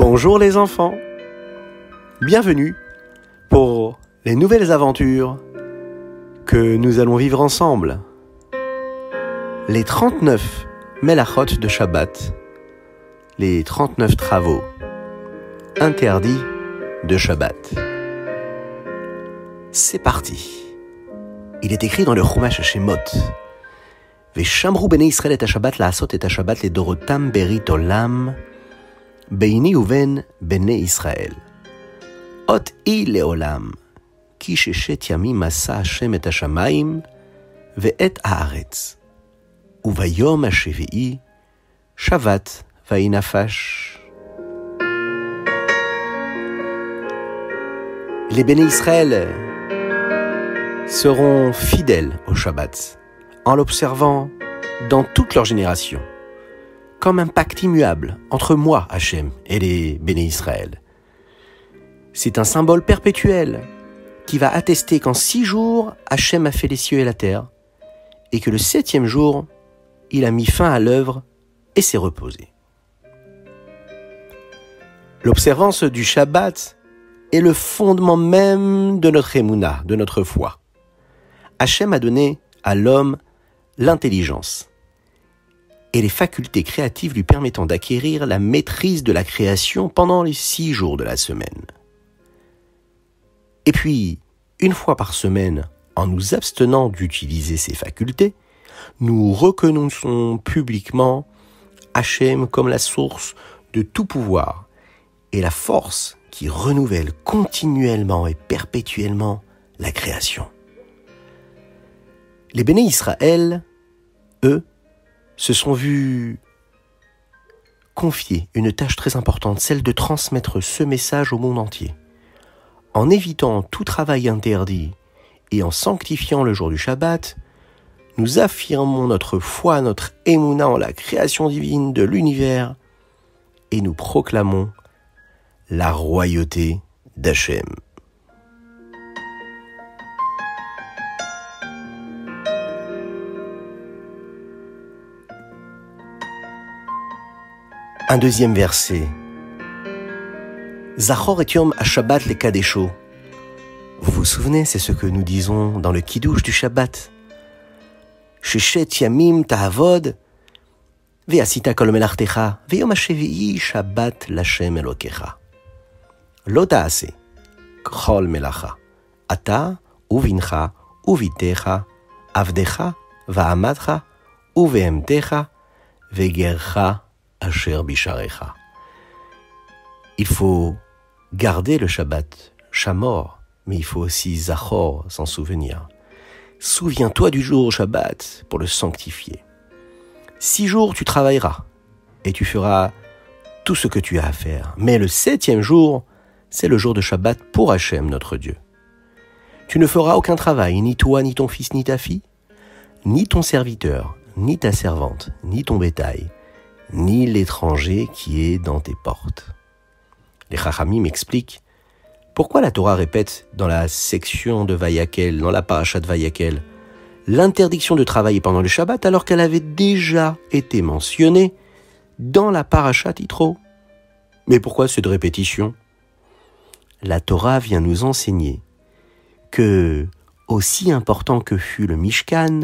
Bonjour les enfants. Bienvenue pour les nouvelles aventures que nous allons vivre ensemble. Les 39 Melachot de Shabbat. Les 39 travaux interdits de Shabbat. C'est parti. Il est écrit dans le Chumash Shemot. Veshamru bene Israël et Shabbat la et Shabbat les dorotam berit olam ביני ובין בני ישראל. אות אי לעולם, כי ששת ימים עשה השם את השמיים ואת הארץ. וביום השביעי שבת ויהי נפש. Les bénis Israël seront fidèles au Shabbat en l'observant dans toute leur génération, comme un pacte immuable entre moi, Hachem, et les bénis Israël. C'est un symbole perpétuel qui va attester qu'en six jours, Hachem a fait les cieux et la terre, et que le septième jour, il a mis fin à l'œuvre et s'est reposé. L'observance du Shabbat est le fondement même de notre émouna, de notre foi. Hachem a donné à l'homme l'intelligence et les facultés créatives lui permettant d'acquérir la maîtrise de la création pendant les six jours de la semaine. Et puis, une fois par semaine, en nous abstenant d'utiliser ces facultés, nous reconnaissons publiquement Hachem comme la source de tout pouvoir et la force qui renouvelle continuellement et perpétuellement la création. Les béné Israël, eux, se sont vus confier une tâche très importante, celle de transmettre ce message au monde entier. En évitant tout travail interdit et en sanctifiant le jour du Shabbat, nous affirmons notre foi, notre émouna en la création divine de l'univers et nous proclamons la royauté d'Hachem. Un deuxième verset. Zachor et Yom Shabbat les Kadesho. Vous vous souvenez, c'est ce que nous disons dans le Kiddush du Shabbat. Sheshet Yamim Ta'avod, Ve'asita kol melartecha, Ve'yom HaShevi'i Shabbat Lashem Elokecha. Lo ta'ase, kol melacha, ata, uvincha, uvitecha, avdecha, va'amadcha, uve'emtecha, ve'gercha, Il faut garder le Shabbat, Shamor, mais il faut aussi Zachor, s'en souvenir. Souviens-toi du jour Shabbat pour le sanctifier. Six jours tu travailleras et tu feras tout ce que tu as à faire. Mais le septième jour, c'est le jour de Shabbat pour Hachem, notre Dieu. Tu ne feras aucun travail, ni toi, ni ton fils, ni ta fille, ni ton serviteur, ni ta servante, ni ton bétail, ni l'étranger qui est dans tes portes. Les Chachamim m'expliquent pourquoi la Torah répète dans la section de Vayakel, dans la paracha de Vayakel, l'interdiction de travailler pendant le Shabbat alors qu'elle avait déjà été mentionnée dans la paracha Titro. Mais pourquoi cette répétition? La Torah vient nous enseigner que, aussi important que fut le Mishkan,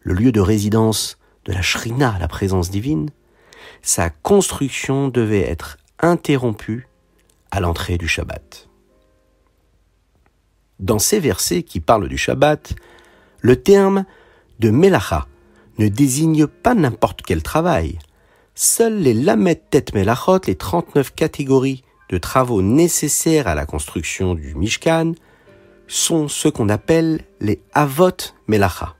le lieu de résidence de la Shrina, la présence divine, sa construction devait être interrompue à l'entrée du Shabbat. Dans ces versets qui parlent du Shabbat, le terme de Melacha ne désigne pas n'importe quel travail. Seuls les Lamet Tet Melachot, les 39 catégories de travaux nécessaires à la construction du Mishkan, sont ce qu'on appelle les Avot Melacha.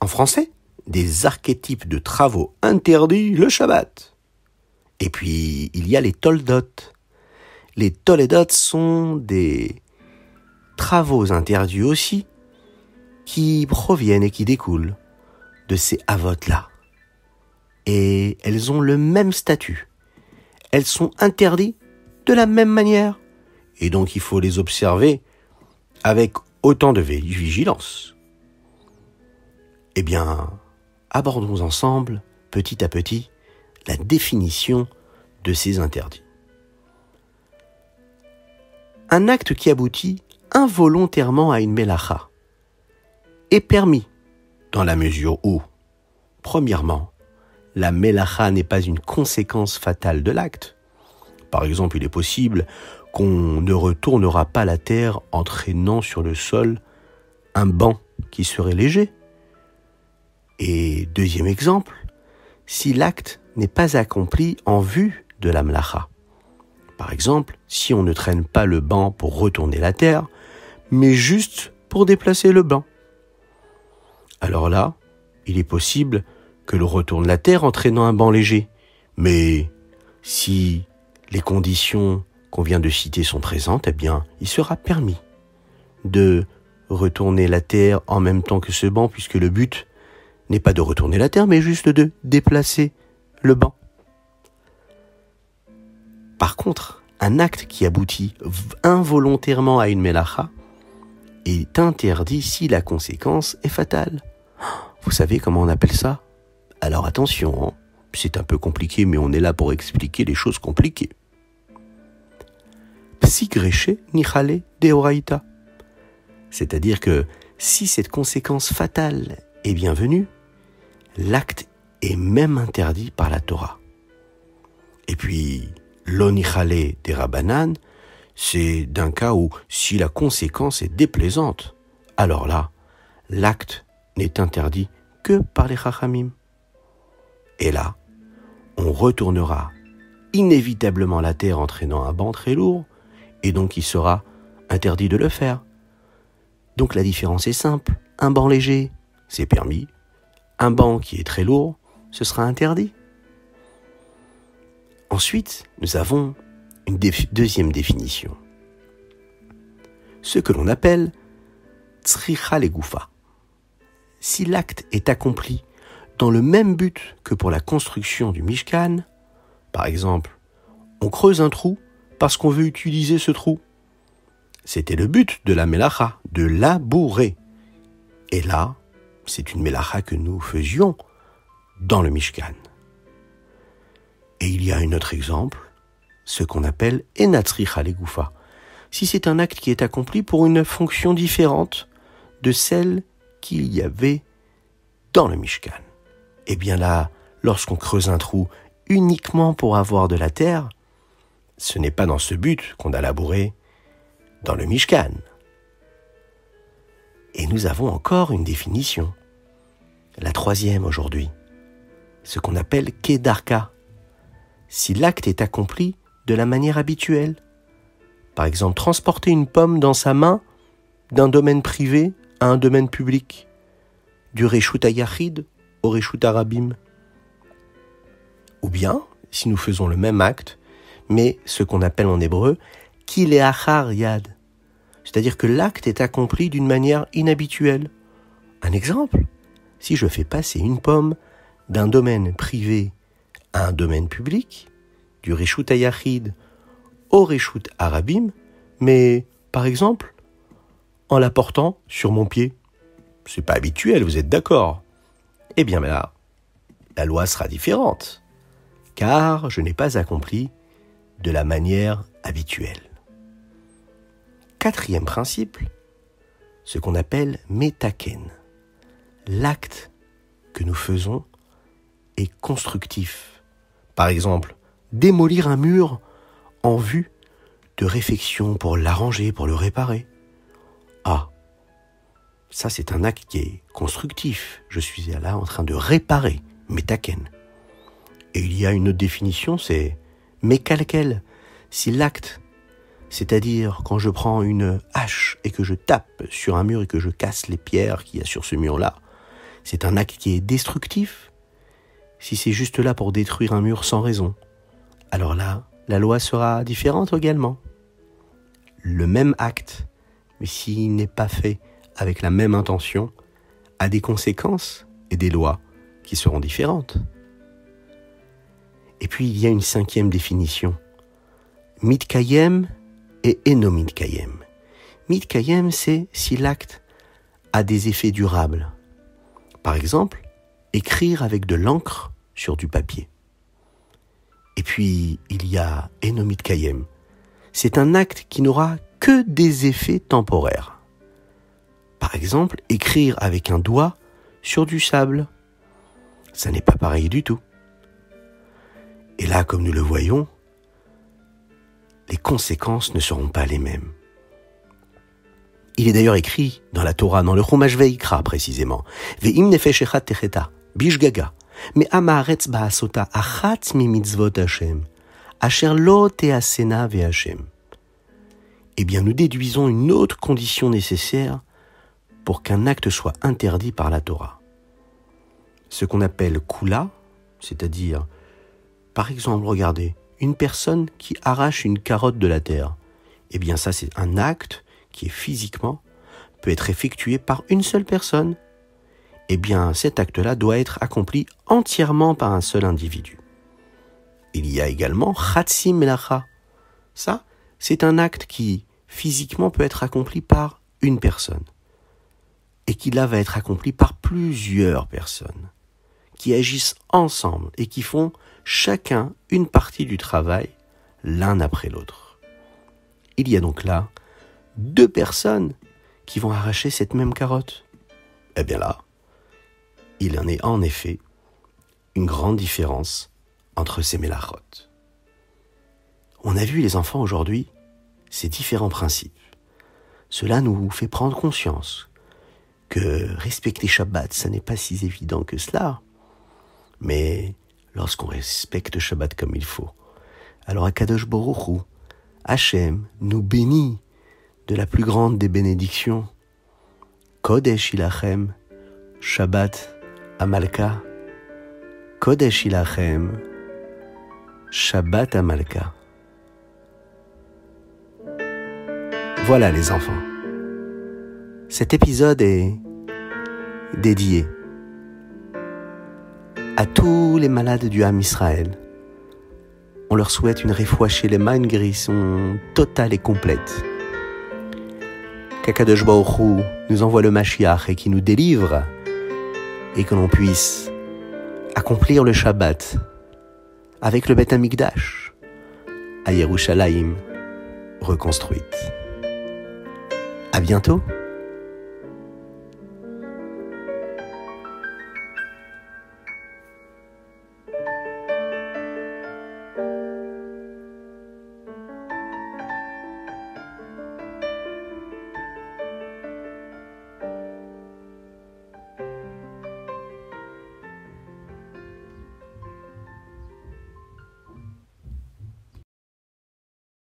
En français, des archétypes de travaux interdits le Shabbat. Et puis, il y a les Toldot. Les Toledot sont des travaux interdits aussi, qui proviennent et qui découlent de ces avots-là. Et elles ont le même statut. Elles sont interdites de la même manière. Et donc il faut les observer avec autant de vigilance. Eh bien, abordons ensemble, petit à petit, la définition de ces interdits. Un acte qui aboutit involontairement à une melacha est permis dans la mesure où, premièrement, la melacha n'est pas une conséquence fatale de l'acte. Par exemple, il est possible qu'on ne retournera pas la terre en traînant sur le sol un banc qui serait léger. Et deuxième exemple, si l'acte n'est pas accompli en vue de la melacha. Par exemple, si on ne traîne pas le banc pour retourner la terre, mais juste pour déplacer le banc. Alors là, il est possible que l'on retourne la terre en traînant un banc léger. Mais si les conditions qu'on vient de citer sont présentes, eh bien, il sera permis de retourner la terre en même temps que ce banc, puisque le but n'est pas de retourner la terre, mais juste de déplacer le banc. Par contre, un acte qui aboutit involontairement à une melacha est interdit si la conséquence est fatale. Vous savez comment on appelle ça? Alors attention, hein. c'est un peu compliqué, mais on est là pour expliquer les choses compliquées. Psigreche nichale deoraita. C'est-à-dire que si cette conséquence fatale est bienvenue, l'acte est même interdit par la Torah. Et puis, l'onichale des rabanan, c'est d'un cas où si la conséquence est déplaisante, alors là, l'acte n'est interdit que par les chachamim. Et là, on retournera inévitablement la terre entraînant un banc très lourd, et donc il sera interdit de le faire. Donc la différence est simple. Un banc léger, c'est permis. Un banc qui est très lourd, ce sera interdit. Ensuite, nous avons une deuxième définition. Ce que l'on appelle tsricha legoufa. Si l'acte est accompli dans le même but que pour la construction du Mishkan, par exemple, on creuse un trou parce qu'on veut utiliser ce trou. C'était le but de la melacha, de labourer. Et là, c'est une melacha que nous faisions dans le Mishkan. Et il y a un autre exemple, ce qu'on appelle enatricha legoufa. Si c'est un acte qui est accompli pour une fonction différente de celle qu'il y avait dans le Mishkan. Et eh bien là, lorsqu'on creuse un trou uniquement pour avoir de la terre, ce n'est pas dans ce but qu'on a labouré dans le Mishkan. Et nous avons encore une définition, la troisième aujourd'hui, ce qu'on appelle Kedarka, si l'acte est accompli de la manière habituelle. Par exemple, transporter une pomme dans sa main d'un domaine privé à un domaine public, du Reshut Ayachid au Reshut Arabim. Ou bien, si nous faisons le même acte, mais ce qu'on appelle en hébreu kileachar yad, c'est-à-dire que l'acte est accompli d'une manière inhabituelle. Un exemple, si je fais passer une pomme d'un domaine privé à un domaine public, du Reshut Ayachid au Reshut Arabim, mais par exemple en la portant sur mon pied. C'est pas habituel, vous êtes d'accord Eh bien là, la loi sera différente, car je n'ai pas accompli de la manière habituelle. Quatrième principe, ce qu'on appelle métaken. L'acte que nous faisons est constructif. Par exemple, démolir un mur en vue de réfection pour l'arranger, pour le réparer. Ah, ça c'est un acte qui est constructif. Je suis là en train de réparer, métaken. Et il y a une autre définition, c'est mais quel Si l'acte, c'est-à-dire quand je prends une hache et que je tape sur un mur et que je casse les pierres qu'il y a sur ce mur-là, c'est un acte qui est destructif. Si c'est juste là pour détruire un mur sans raison, alors là, la loi sera différente également. Le même acte, mais s'il n'est pas fait avec la même intention, a des conséquences et des lois qui seront différentes. Et puis il y a une cinquième définition. Mitkayem et enomitkayem. Mitkayem, c'est si l'acte a des effets durables. Par exemple, écrire avec de l'encre sur du papier. Et puis, il y a Enomit Kayem. C'est un acte qui n'aura que des effets temporaires. Par exemple, écrire avec un doigt sur du sable. Ça n'est pas pareil du tout. Et là, comme nous le voyons, les conséquences ne seront pas les mêmes. Il est d'ailleurs écrit dans la Torah, dans le Chumash Veikra précisément, Ve'im nefeshechat techeta, bishgaga, me amaretz ba'asota achat mi mitzvot Hashem, asher lo teasena ve'Hashem. Eh bien, nous déduisons une autre condition nécessaire pour qu'un acte soit interdit par la Torah. Ce qu'on appelle kula, c'est-à-dire, par exemple, regardez, une personne qui arrache une carotte de la terre. Eh bien, ça, c'est un acte qui est physiquement peut être effectué par une seule personne. Eh bien, cet acte-là doit être accompli entièrement par un seul individu. Il y a également Khatsim Melacha. Ça, c'est un acte qui physiquement peut être accompli par une personne et qui là va être accompli par plusieurs personnes qui agissent ensemble et qui font chacun une partie du travail l'un après l'autre. Il y a donc là deux personnes qui vont arracher cette même carotte. Eh bien là, il en est en effet une grande différence entre ces mélachotes. On a vu les enfants aujourd'hui ces différents principes. Cela nous fait prendre conscience que respecter Shabbat, ça n'est pas si évident que cela. Mais lorsqu'on respecte Shabbat comme il faut, alors Akadosh Baruch Hachem nous bénit de la plus grande des bénédictions. Kodesh ilachem, Shabbat Amalka. Kodesh ilachem, Shabbat Amalka. Voilà les enfants. Cet épisode est dédié à tous les malades du Ham Israël. On leur souhaite une réfoua chez les mains, une guérison totale et complète. Qu'Akadosh nous envoie le Mashiach et qui nous délivre et que l'on puisse accomplir le Shabbat avec le Beth Amikdash à Yerushalayim reconstruite. À bientôt!